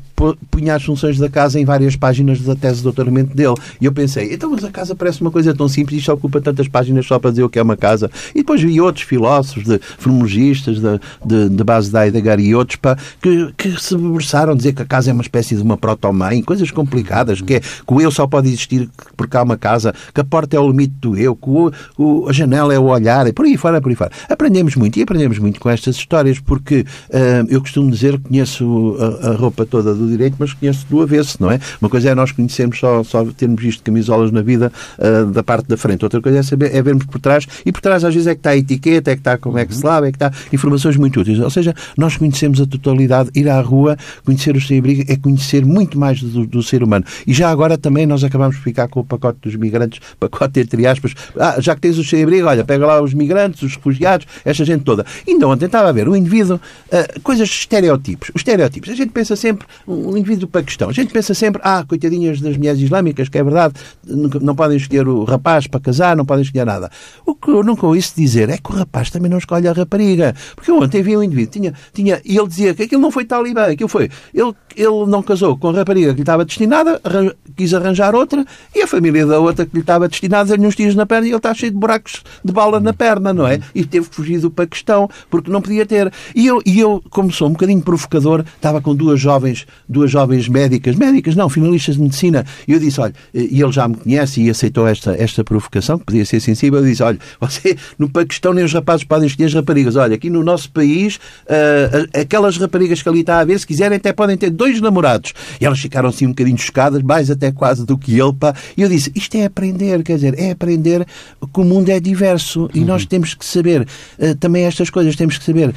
punha as funções da casa em várias páginas da tese de doutoramento dele. E eu pensei, então, mas a casa parece uma coisa tão simples, isto ocupa tantas páginas só para dizer o que é uma casa. E depois vi outros filósofos, de formologistas de, de, de, base da Heidegger e outros, pá, que, que se debruçaram a dizer que a casa é uma espécie de uma proto-mãe, coisas complicadas, que é que o eu só pode existir porque há uma casa, que a porta é o limite do eu, que o, o, a janela é o olhar, e por aí fora, por aí fora. Aprendemos muito, e aprendemos muito com estas histórias, porque uh, eu costumo dizer que conheço a, a roupa toda do direito, mas conheço do avesso, não é? Uma coisa é nós conhecermos só, só termos visto camisolas na vida uh, da parte da frente. Outra coisa é, saber, é vermos por trás. E por trás, às vezes, é que está a etiqueta, é que está como é que se lava, é que está informações muito úteis. Ou seja, nós conhecemos a totalidade. Ir à rua, conhecer o sem-abrigo, é conhecer muito mais do, do, ser humano. E já agora também nós acabamos de ficar com o pacote dos migrantes, pacote entre aspas. Ah, já que tens o sem-abrigo, olha, pega lá os migrantes, os refugiados, esta gente toda. Ainda ontem estava a ver o indivíduo, uh, coisas de estereótipos. Os estereótipos. A gente pensa sempre, um indivíduo para questão, a gente pensa sempre, ah, coitadinhas das mulheres islâmicas, que é verdade, não podem escolher o rapaz para casar, não podem escolher nada. O que eu nunca ouço dizer é que o rapaz também não escolhe a rapariga. Porque ontem vi um indivíduo, tinha, tinha, e ele dizia que aquilo não foi talibã, aquilo foi. Ele, ele não casou com a rapariga que lhe estava destinada, quis arranjar outra, e a família da outra que lhe estava destinada deu-lhe uns tiros na perna e ele está cheio de buracos de bala na perna, não é? E teve que fugir do Paquistão, porque não podia ter. E eu, e eu como sou um bocadinho provocador, estava com duas jovens, duas jovens médicas, médicas não, finalistas de medicina, e eu disse, olha, e ele já me conhece e aceitou esta, esta provocação, que podia ser sensível, eu disse, olha, você, no Paquistão nem os rapazes podem escolher as raparigas, olha, aqui no nosso país, uh, aquelas raparigas que ali está a ver, se quiserem até podem ter dois namorados. E elas ficaram assim um bocadinho chocadas, mais até quase do que ele, pá. E eu disse, isto é aprender, quer dizer, é aprender que o mundo é diverso e uhum. nós temos que saber uh, também estas coisas, temos que saber uh,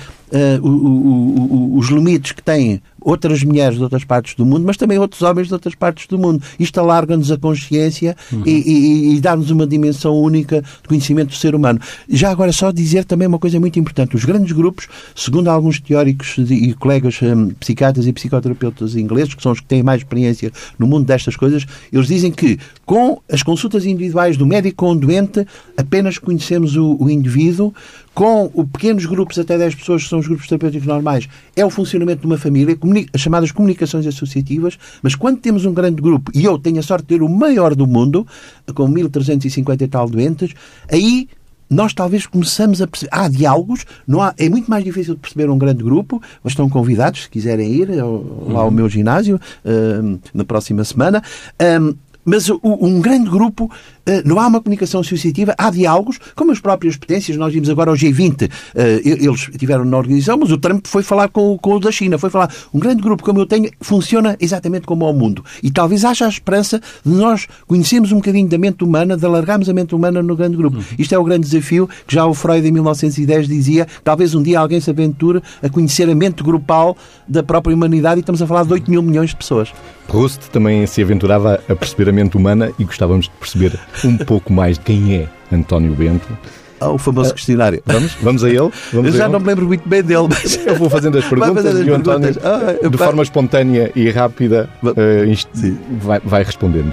o, o, o, os limites que têm outras mulheres de outras partes do mundo, mas também outros homens de outras partes do mundo. Isto alarga-nos a consciência uhum. e, e, e dá-nos uma dimensão única de conhecimento do ser humano. Já agora, só dizer também uma coisa muito importante. Os grandes grupos, segundo alguns teóricos e colegas um, psiquiatras e psicoterapeutas ingleses, que são os que têm mais experiência no mundo destas coisas, eles dizem que com as consultas individuais do médico com o doente, apenas conhecemos o, o indivíduo, com pequenos grupos, até 10 pessoas, que são os grupos terapêuticos normais, é o funcionamento de uma família, as chamadas comunicações associativas, mas quando temos um grande grupo, e eu tenho a sorte de ter o maior do mundo, com 1350 e tal doentes, aí nós talvez começamos a perceber. Há diálogos, não há, é muito mais difícil de perceber um grande grupo. Mas estão convidados, se quiserem ir lá ao meu ginásio uh, na próxima semana. Um, mas um grande grupo eh, não há uma comunicação associativa, há diálogos, como as próprias potências. Nós vimos agora o G20, eh, eles tiveram na organização, mas o Trump foi falar com, com o da China, foi falar. Um grande grupo como eu tenho funciona exatamente como ao mundo. E talvez haja a esperança de nós conhecermos um bocadinho da mente humana, de alargarmos a mente humana no grande grupo. Uhum. Isto é o grande desafio que já o Freud em 1910 dizia. Talvez um dia alguém se aventure a conhecer a mente grupal da própria humanidade e estamos a falar de 8 mil milhões de pessoas. Proust também se aventurava a perceber a mente humana e gostávamos de perceber um pouco mais de quem é António Bento. Ah, o famoso uh, questionário. Vamos, vamos a ele? Vamos eu já ele? não me lembro muito bem dele, mas... Eu vou fazendo as perguntas fazendo as e o António, ah, de forma espontânea e rápida, uh, vai, vai respondendo.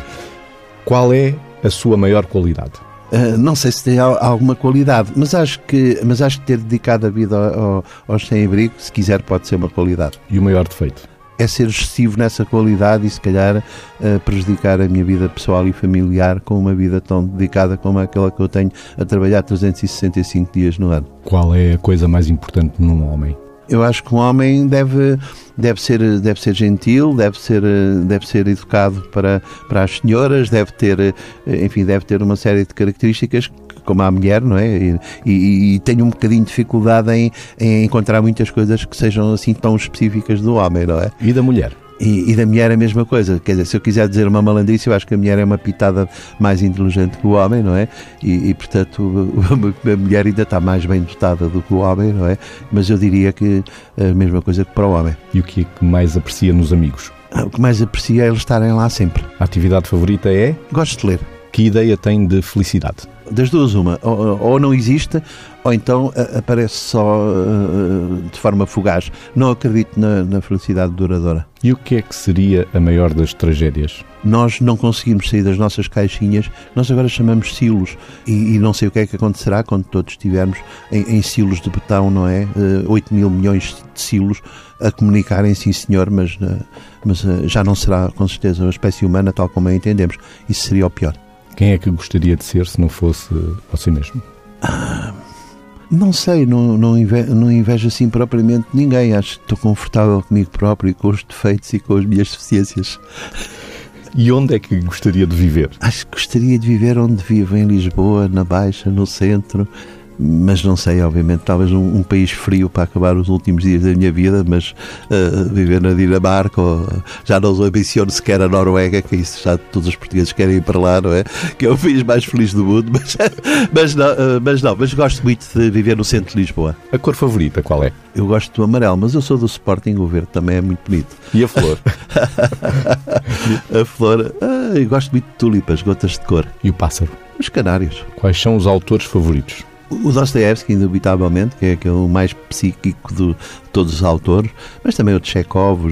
Qual é a sua maior qualidade? Uh, não sei se tem alguma qualidade, mas acho que, mas acho que ter dedicado a vida ao, ao, aos sem-abrigo, se quiser, pode ser uma qualidade. E o maior defeito? É ser excessivo nessa qualidade e se calhar uh, prejudicar a minha vida pessoal e familiar com uma vida tão dedicada como aquela que eu tenho a trabalhar 365 dias no ano. Qual é a coisa mais importante num homem? Eu acho que um homem deve, deve, ser, deve ser gentil, deve ser, deve ser educado para, para as senhoras, deve ter, enfim, deve ter uma série de características como a mulher, não é? E, e, e, tenho um bocadinho de dificuldade em, em encontrar muitas coisas que sejam assim tão específicas do homem, não é? E da mulher? E, e, da mulher é a mesma coisa. Quer dizer, se eu quiser dizer uma malandrice, eu acho que a mulher é uma pitada mais inteligente que o homem, não é? E, e portanto, a mulher ainda está mais bem dotada do que o homem, não é? Mas eu diria que a mesma coisa que para o homem. E o que é que mais aprecia nos amigos? O que mais aprecia é eles estarem lá sempre. A atividade favorita é? Gosto de ler. Que ideia tem de felicidade? Das duas, uma. Ou, ou não existe, ou então aparece só uh, de forma fugaz. Não acredito na, na, felicidade duradoura. E o que é que seria a maior das tragédias? Nós não conseguimos sair das nossas caixinhas, nós agora chamamos silos. E, e não sei o que é que acontecerá quando todos estivermos em, em silos de betão, não é? Uh, 8 mil milhões de silos a comunicarem, sim senhor, mas, uh, mas já não será com certeza a espécie humana tal como a entendemos. Isso seria o pior. Quem é que gostaria de ser se não fosse você mesmo? Ah, não sei, não, não, invejo, não invejo assim propriamente ninguém. Acho que estou confortável comigo próprio, com os defeitos e com as minhas deficiências. E onde é que gostaria de viver? Acho que gostaria de viver onde vivo, em Lisboa, na Baixa, no centro, mas não sei, obviamente, talvez um, um, país frio para acabar os últimos dias da minha vida, mas uh, viver na Dinamarca, ou, já não ambiciono sequer a Noruega, que isso já todos os portugueses querem ir para lá, não é? Que é o país mais feliz do mundo, mas, mas, não, uh, mas não, mas gosto muito de viver no centro de Lisboa. A cor favorita qual é? Eu gosto do amarelo, mas eu sou do Sporting, o verde também é muito bonito. E a flor? a flor, ah, eu gosto muito de tulipas, gotas de cor. E o pássaro? Os canários. Quais são os autores favoritos? O Dostoevsky, indubitavelmente, que é aquele mais psíquico de todos os autores, mas também o de Chekhov,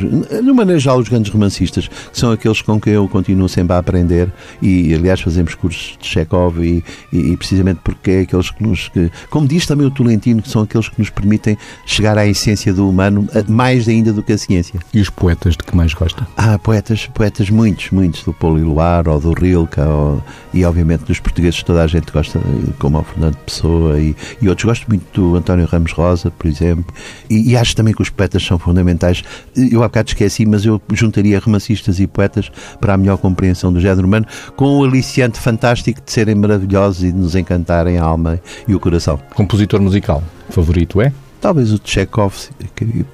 no maneira geral, os grandes romancistas, que são aqueles com quem eu continuo sempre a aprender e, aliás, fazemos cursos de Chekhov e, e, e precisamente porque é aqueles que nos, que, como diz também o Tolentino, que são aqueles que nos permitem chegar à essência do humano, mais ainda do que a ciência. E os poetas de que mais gosta? Ah, poetas, poetas muitos, muitos, do Paulo Iluar ou do Rilke ou, e, obviamente, dos portugueses toda a gente gosta, como o Fernando Pessoa, e, e outros. Gosto muito do António Ramos Rosa, por exemplo, e, e, acho também que os poetas são fundamentais. Eu há bocado esqueci, mas eu juntaria romancistas e poetas para a melhor compreensão do género humano, com o aliciante fantástico de serem maravilhosos e de nos encantarem a alma e o coração. Compositor musical favorito é? Talvez o Chekhov,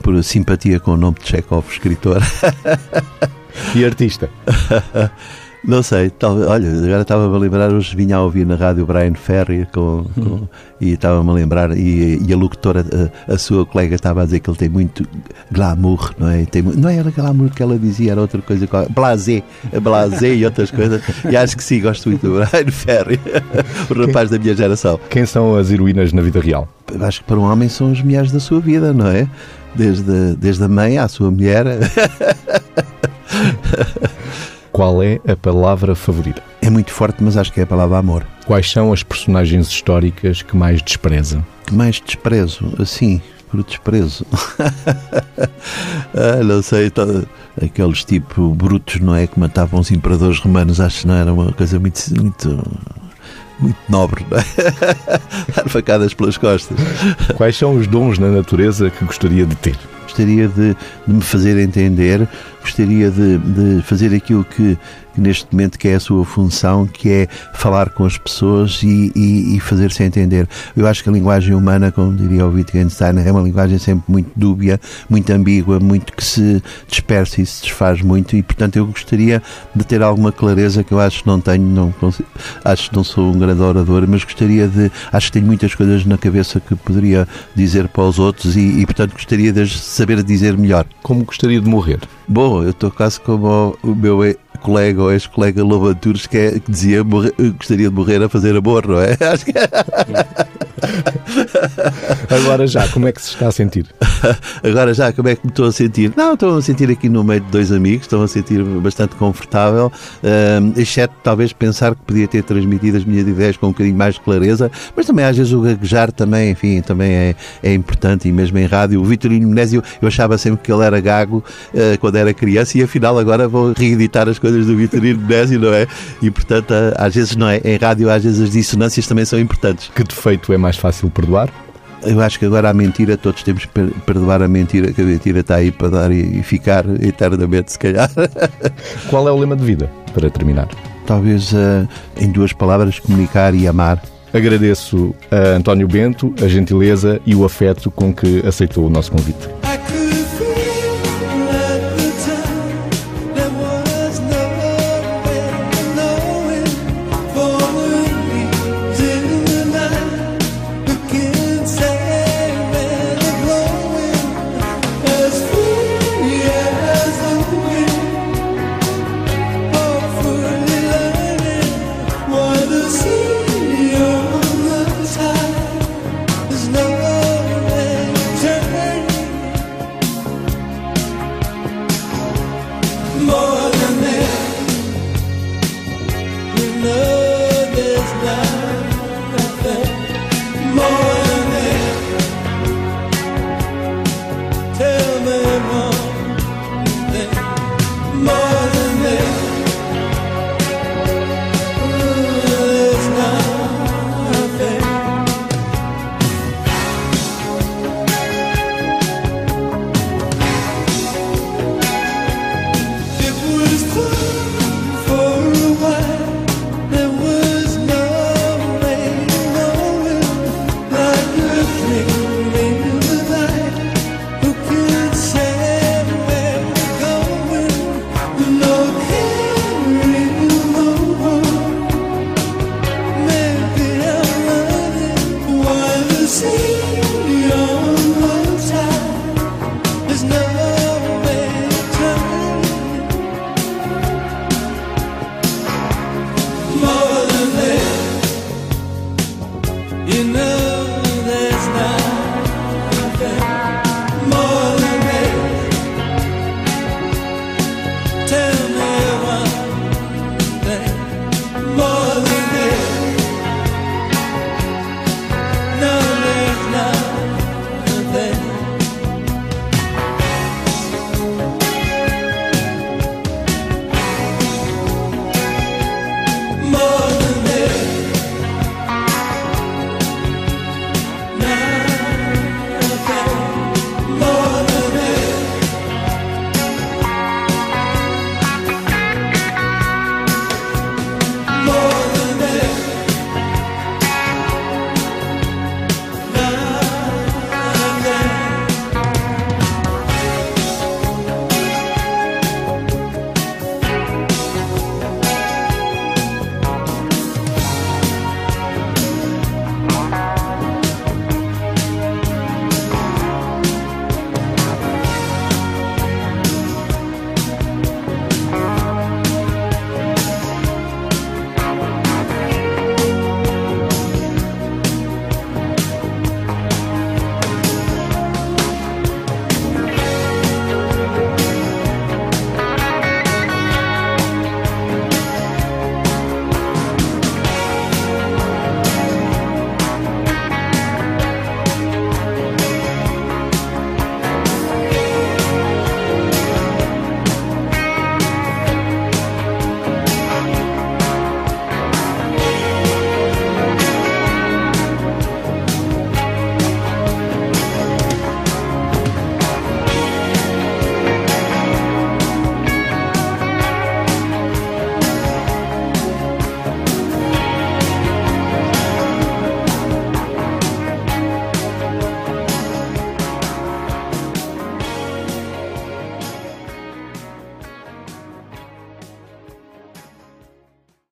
por simpatia com o nome de Chekhov, escritor. e artista? Não sei, talvez, olha, agora estava-me a lembrar, hoje vinha a ouvir na rádio Brian Ferry com, com hum. e estava-me a lembrar, e, e a locutora, a, a, sua colega estava a dizer que ele tem muito glamour, não é? Tem, não era glamour que ela dizia, era outra coisa, blasé, blasé e outras coisas, e acho que sim, gosto muito do Brian Ferry, o rapaz da minha geração. Quem são as heroínas na vida real? Acho que para um homem são as mulheres da sua vida, não é? Desde, desde a mãe à sua mulher. Qual é a palavra favorita? É muito forte, mas acho que é a palavra amor. Quais são as personagens históricas que mais despreza? Que mais desprezo? Assim, por desprezo. ah, não sei, tá, aqueles tipo brutos, não é? Que matavam os imperadores romanos, acho que não era uma coisa muito. muito muito nobre, não é? dar facadas pelas costas. Quais são os dons na natureza que gostaria de ter? Gostaria de, de me fazer entender, gostaria de, de fazer aquilo que neste momento que é a sua função, que é falar com as pessoas e, e, e fazer-se entender. Eu acho que a linguagem humana, como diria o Wittgenstein, é uma linguagem sempre muito dúbia, muito ambígua, muito que se dispersa e se desfaz muito e, portanto, eu gostaria de ter alguma clareza que eu acho que não tenho, não, acho que não sou um grande orador, mas gostaria de, acho que tenho muitas coisas na cabeça que poderia dizer para os outros e, e portanto, gostaria de saber dizer melhor. Como gostaria de morrer? Bom, eu estou quase como o meu colega ou ex-colega Lobo Antunes que, é, que dizia morrer, gostaria de morrer a fazer amor, não é? Acho que... Agora já, como é que se está a sentir? Agora já, como é que me estou a sentir? Não, estou a sentir aqui no meio de dois amigos, estou a sentir bastante confortável, uh, exceto talvez pensar que podia ter transmitido as minhas ideias com um bocadinho mais de clareza, mas também às vezes o gaguejar também, enfim, também é, é importante e mesmo em rádio. O Vitorino Menésio, eu achava sempre que ele era gago uh, quando era criança e afinal agora vou reeditar as coisas do Vitorino Menésio, não é? E portanto, às vezes não é, em rádio às vezes as dissonâncias também são importantes. Que defeito é mais fácil perdoar? Eu acho que agora a mentira, todos temos que perdoar a mentira, que a mentira está aí para dar e ficar eternamente, se calhar. Qual é o lema de vida, para terminar? Talvez uh, em duas palavras, comunicar e amar. Agradeço a António Bento a gentileza e o afeto com que aceitou o nosso convite.